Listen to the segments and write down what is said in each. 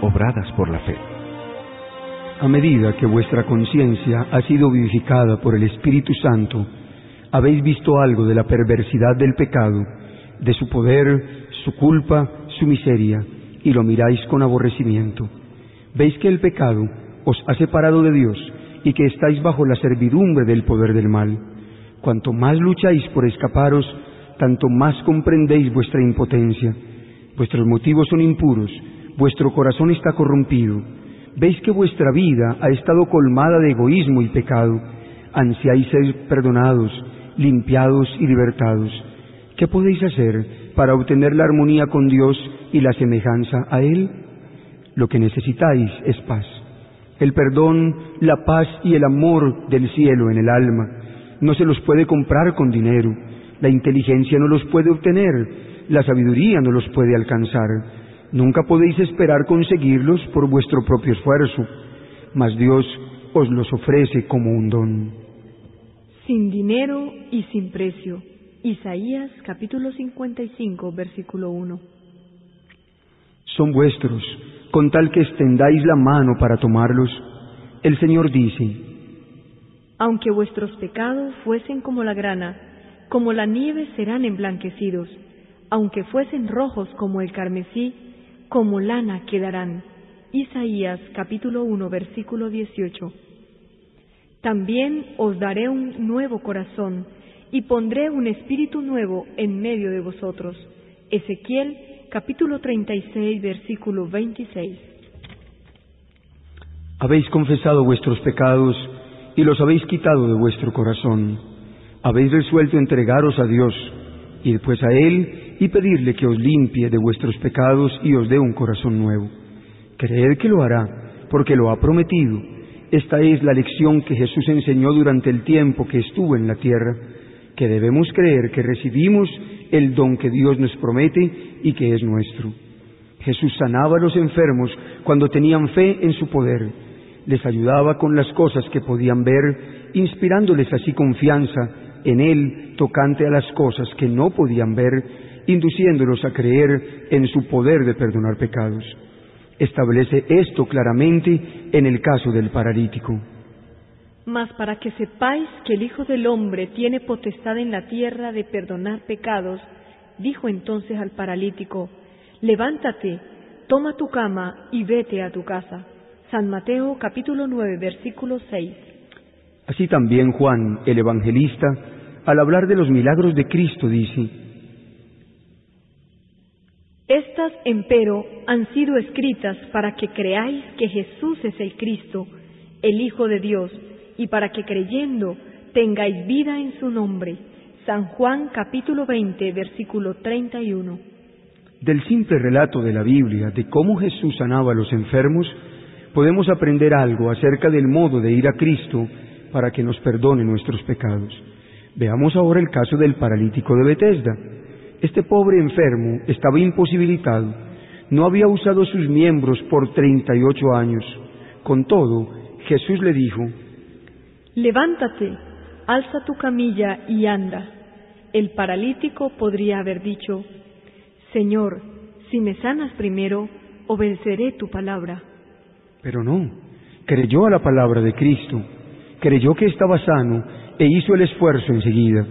obradas por la fe. A medida que vuestra conciencia ha sido vivificada por el Espíritu Santo, habéis visto algo de la perversidad del pecado, de su poder, su culpa, su miseria, y lo miráis con aborrecimiento. Veis que el pecado os ha separado de Dios y que estáis bajo la servidumbre del poder del mal. Cuanto más lucháis por escaparos, tanto más comprendéis vuestra impotencia. Vuestros motivos son impuros, vuestro corazón está corrompido. Veis que vuestra vida ha estado colmada de egoísmo y pecado. Ansiáis ser perdonados, limpiados y libertados. ¿Qué podéis hacer para obtener la armonía con Dios y la semejanza a Él? Lo que necesitáis es paz. El perdón, la paz y el amor del cielo en el alma no se los puede comprar con dinero. La inteligencia no los puede obtener. La sabiduría no los puede alcanzar. Nunca podéis esperar conseguirlos por vuestro propio esfuerzo, mas Dios os los ofrece como un don. Sin dinero y sin precio. Isaías capítulo 55, versículo 1. Son vuestros, con tal que extendáis la mano para tomarlos. El Señor dice, Aunque vuestros pecados fuesen como la grana, como la nieve serán emblanquecidos, aunque fuesen rojos como el carmesí, como lana quedarán. Isaías capítulo 1 versículo 18. También os daré un nuevo corazón y pondré un espíritu nuevo en medio de vosotros. Ezequiel capítulo 36 versículo 26. Habéis confesado vuestros pecados y los habéis quitado de vuestro corazón. Habéis resuelto entregaros a Dios y después a Él y pedirle que os limpie de vuestros pecados y os dé un corazón nuevo. Creed que lo hará, porque lo ha prometido. Esta es la lección que Jesús enseñó durante el tiempo que estuvo en la tierra, que debemos creer que recibimos el don que Dios nos promete y que es nuestro. Jesús sanaba a los enfermos cuando tenían fe en su poder, les ayudaba con las cosas que podían ver, inspirándoles así confianza en Él tocante a las cosas que no podían ver, induciéndolos a creer en su poder de perdonar pecados. Establece esto claramente en el caso del paralítico. Mas para que sepáis que el Hijo del Hombre tiene potestad en la tierra de perdonar pecados, dijo entonces al paralítico, levántate, toma tu cama y vete a tu casa. San Mateo capítulo 9 versículo 6. Así también Juan, el evangelista, al hablar de los milagros de Cristo, dice, Estas, empero, han sido escritas para que creáis que Jesús es el Cristo, el Hijo de Dios, y para que creyendo tengáis vida en su nombre. San Juan capítulo 20, versículo 31. Del simple relato de la Biblia de cómo Jesús sanaba a los enfermos, podemos aprender algo acerca del modo de ir a Cristo para que nos perdone nuestros pecados. Veamos ahora el caso del paralítico de Bethesda. Este pobre enfermo estaba imposibilitado, no había usado sus miembros por 38 años. Con todo, Jesús le dijo, Levántate, alza tu camilla y anda. El paralítico podría haber dicho, Señor, si me sanas primero, obedeceré tu palabra. Pero no, creyó a la palabra de Cristo, creyó que estaba sano e hizo el esfuerzo enseguida.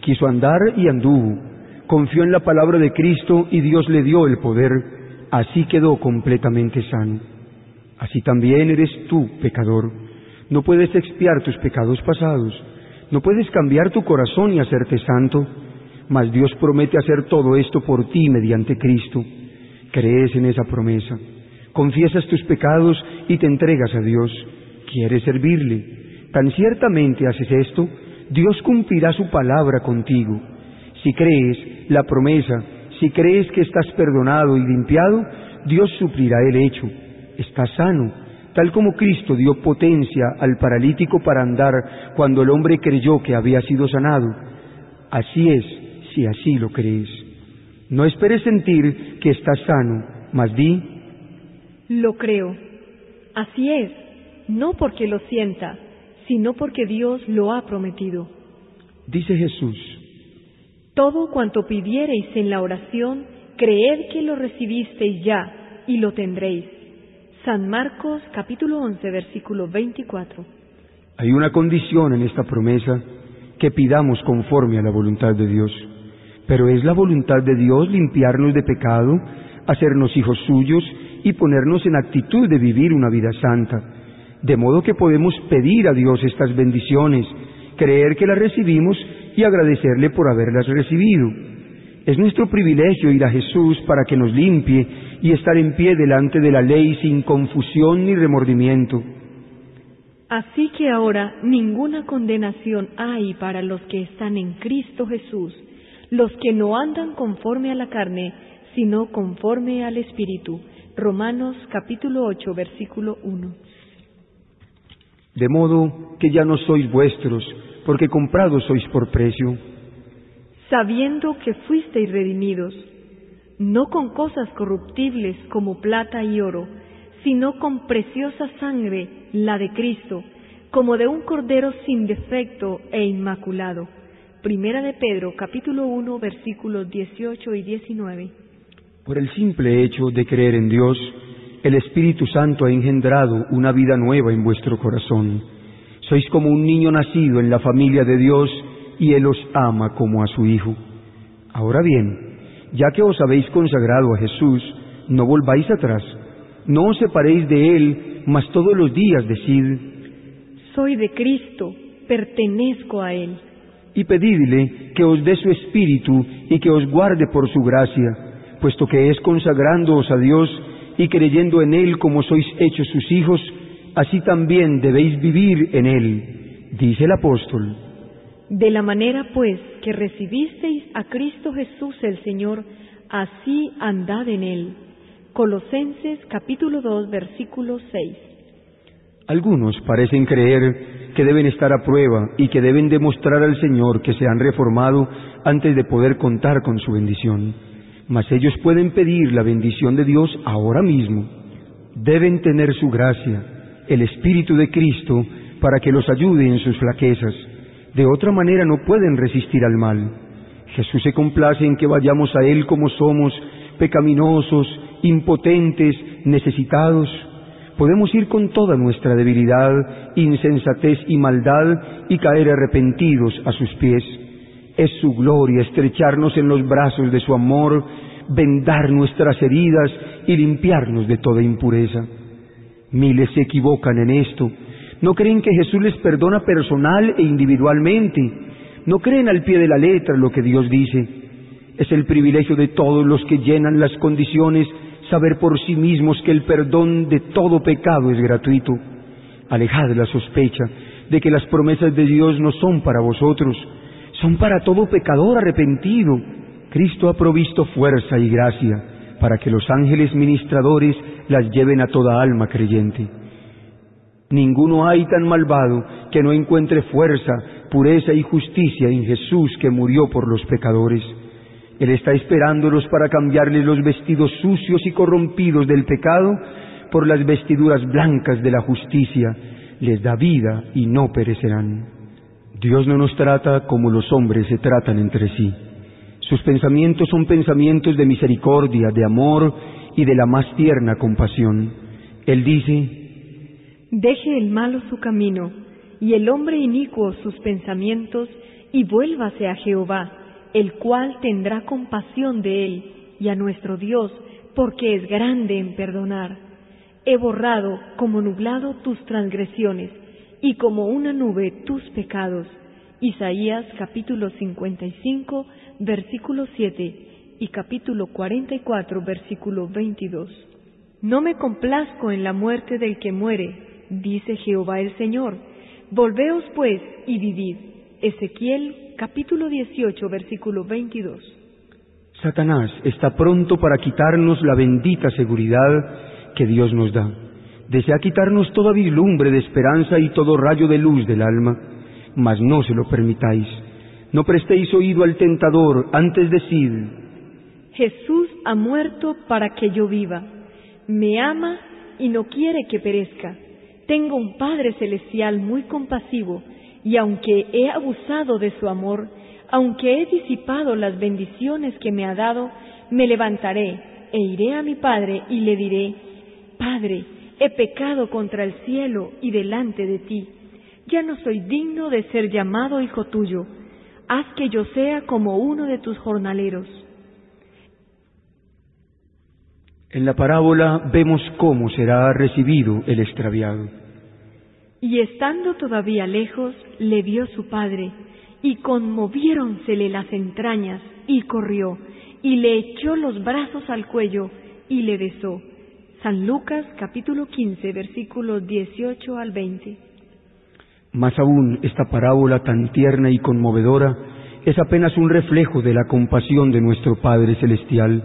Quiso andar y anduvo, confió en la palabra de Cristo y Dios le dio el poder, así quedó completamente sano. Así también eres tú, pecador. No puedes expiar tus pecados pasados, no puedes cambiar tu corazón y hacerte santo, mas Dios promete hacer todo esto por ti mediante Cristo. Crees en esa promesa, confiesas tus pecados y te entregas a Dios, quieres servirle. Tan ciertamente haces esto, Dios cumplirá su palabra contigo. Si crees la promesa, si crees que estás perdonado y limpiado, Dios suplirá el hecho. Estás sano, tal como Cristo dio potencia al paralítico para andar cuando el hombre creyó que había sido sanado. Así es, si así lo crees. No esperes sentir que estás sano, mas di, Lo creo. Así es, no porque lo sienta, sino porque Dios lo ha prometido. dice Jesús, Todo cuanto pidiereis en la oración, creed que lo recibisteis ya, y lo tendréis. San Marcos capítulo 11 versículo 24. Hay una condición en esta promesa que pidamos conforme a la voluntad de Dios. Pero es la voluntad de Dios limpiarnos de pecado, hacernos hijos suyos y ponernos en actitud de vivir una vida santa. De modo que podemos pedir a Dios estas bendiciones, creer que las recibimos y agradecerle por haberlas recibido. Es nuestro privilegio ir a Jesús para que nos limpie y estar en pie delante de la ley sin confusión ni remordimiento. Así que ahora ninguna condenación hay para los que están en Cristo Jesús, los que no andan conforme a la carne, sino conforme al Espíritu. Romanos capítulo 8, versículo 1. De modo que ya no sois vuestros, porque comprados sois por precio. Sabiendo que fuisteis redimidos, no con cosas corruptibles como plata y oro, sino con preciosa sangre, la de Cristo, como de un cordero sin defecto e inmaculado. Primera de Pedro, capítulo 1, versículos 18 y 19. Por el simple hecho de creer en Dios, el Espíritu Santo ha engendrado una vida nueva en vuestro corazón. Sois como un niño nacido en la familia de Dios y Él os ama como a su Hijo. Ahora bien, ya que os habéis consagrado a Jesús, no volváis atrás, no os separéis de Él, mas todos los días decid, Soy de Cristo, pertenezco a Él. Y pedidle que os dé su Espíritu y que os guarde por su gracia, puesto que es consagrándoos a Dios y creyendo en Él como sois hechos sus hijos, así también debéis vivir en Él, dice el apóstol. De la manera pues que recibisteis a Cristo Jesús el Señor, así andad en Él. Colosenses capítulo 2 versículo 6. Algunos parecen creer que deben estar a prueba y que deben demostrar al Señor que se han reformado antes de poder contar con su bendición. Mas ellos pueden pedir la bendición de Dios ahora mismo. Deben tener su gracia, el Espíritu de Cristo, para que los ayude en sus flaquezas. De otra manera no pueden resistir al mal. Jesús se complace en que vayamos a Él como somos, pecaminosos, impotentes, necesitados. Podemos ir con toda nuestra debilidad, insensatez y maldad y caer arrepentidos a sus pies. Es su gloria estrecharnos en los brazos de su amor, vendar nuestras heridas y limpiarnos de toda impureza. Miles se equivocan en esto. No creen que Jesús les perdona personal e individualmente. No creen al pie de la letra lo que Dios dice. Es el privilegio de todos los que llenan las condiciones saber por sí mismos que el perdón de todo pecado es gratuito. Alejad la sospecha de que las promesas de Dios no son para vosotros, son para todo pecador arrepentido. Cristo ha provisto fuerza y gracia para que los ángeles ministradores las lleven a toda alma creyente. Ninguno hay tan malvado que no encuentre fuerza, pureza y justicia en Jesús que murió por los pecadores. Él está esperándolos para cambiarles los vestidos sucios y corrompidos del pecado por las vestiduras blancas de la justicia. Les da vida y no perecerán. Dios no nos trata como los hombres se tratan entre sí. Sus pensamientos son pensamientos de misericordia, de amor y de la más tierna compasión. Él dice, Deje el malo su camino, y el hombre inicuo sus pensamientos, y vuélvase a Jehová, el cual tendrá compasión de él, y a nuestro Dios, porque es grande en perdonar. He borrado como nublado tus transgresiones, y como una nube tus pecados. Isaías capítulo 55, versículo 7 y capítulo 44, versículo 22. No me complazco en la muerte del que muere, dice Jehová el Señor. Volveos pues y vivid. Ezequiel capítulo 18, versículo 22. Satanás está pronto para quitarnos la bendita seguridad que Dios nos da. Desea quitarnos toda vislumbre de esperanza y todo rayo de luz del alma, mas no se lo permitáis. No prestéis oído al tentador, antes decid, Jesús ha muerto para que yo viva. Me ama y no quiere que perezca. Tengo un Padre Celestial muy compasivo, y aunque he abusado de su amor, aunque he disipado las bendiciones que me ha dado, me levantaré, e iré a mi padre y le diré, Padre, he pecado contra el cielo y delante de ti. Ya no soy digno de ser llamado hijo tuyo. Haz que yo sea como uno de tus jornaleros. En la parábola vemos cómo será recibido el extraviado. Y estando todavía lejos, le vio su padre, y conmoviéronsele las entrañas, y corrió, y le echó los brazos al cuello, y le besó. San Lucas capítulo 15 versículos 18 al 20. Más aún, esta parábola tan tierna y conmovedora es apenas un reflejo de la compasión de nuestro Padre Celestial.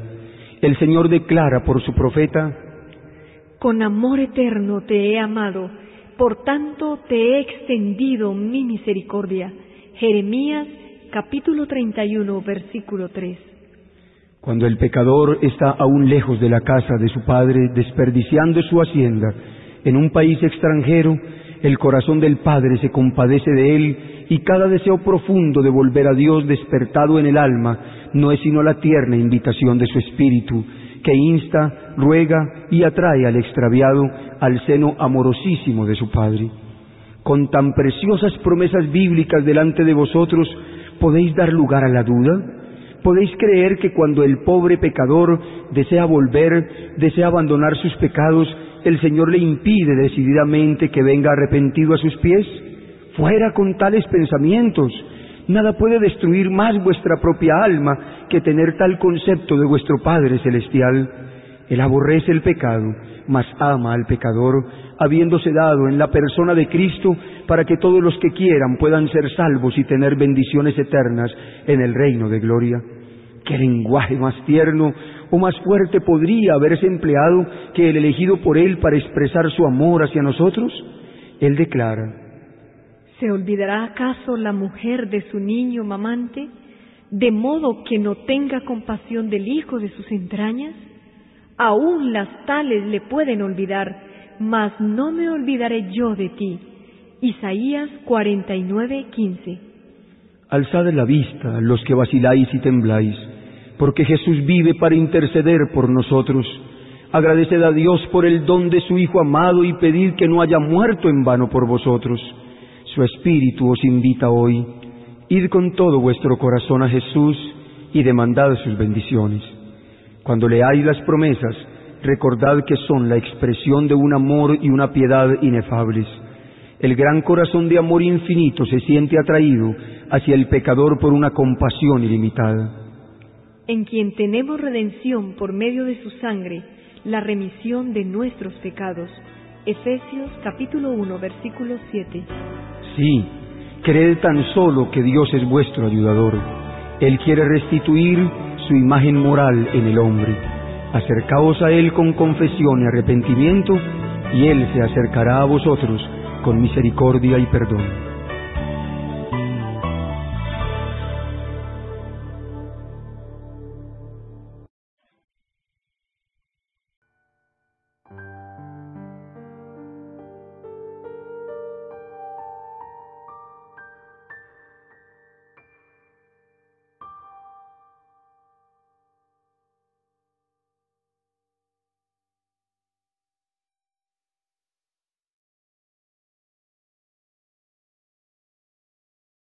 El Señor declara por su profeta, Con amor eterno te he amado, por tanto te he extendido mi misericordia. Jeremías capítulo 31 versículo 3. Cuando el pecador está aún lejos de la casa de su padre, desperdiciando su hacienda en un país extranjero, el corazón del Padre se compadece de él y cada deseo profundo de volver a Dios despertado en el alma no es sino la tierna invitación de su espíritu, que insta, ruega y atrae al extraviado al seno amorosísimo de su Padre. Con tan preciosas promesas bíblicas delante de vosotros, ¿podéis dar lugar a la duda? ¿Podéis creer que cuando el pobre pecador desea volver, desea abandonar sus pecados, el Señor le impide decididamente que venga arrepentido a sus pies? Fuera con tales pensamientos. Nada puede destruir más vuestra propia alma que tener tal concepto de vuestro Padre Celestial. Él aborrece el pecado, mas ama al pecador, habiéndose dado en la persona de Cristo para que todos los que quieran puedan ser salvos y tener bendiciones eternas en el reino de gloria. ¿Qué lenguaje más tierno o más fuerte podría haberse empleado que el elegido por Él para expresar su amor hacia nosotros? Él declara, ¿Se olvidará acaso la mujer de su niño mamante, de modo que no tenga compasión del hijo de sus entrañas? Aún las tales le pueden olvidar, mas no me olvidaré yo de ti. Isaías 49, 15. Alzad la vista los que vaciláis y tembláis, porque Jesús vive para interceder por nosotros. Agradeced a Dios por el don de su Hijo amado y pedid que no haya muerto en vano por vosotros. Su Espíritu os invita hoy. Id con todo vuestro corazón a Jesús y demandad sus bendiciones. Cuando leáis las promesas, recordad que son la expresión de un amor y una piedad inefables. El gran corazón de amor infinito se siente atraído hacia el pecador por una compasión ilimitada. En quien tenemos redención por medio de su sangre, la remisión de nuestros pecados. Efesios capítulo 1 versículo 7. Sí, creed tan solo que Dios es vuestro ayudador. Él quiere restituir su imagen moral en el hombre. Acercaos a Él con confesión y arrepentimiento, y Él se acercará a vosotros con misericordia y perdón.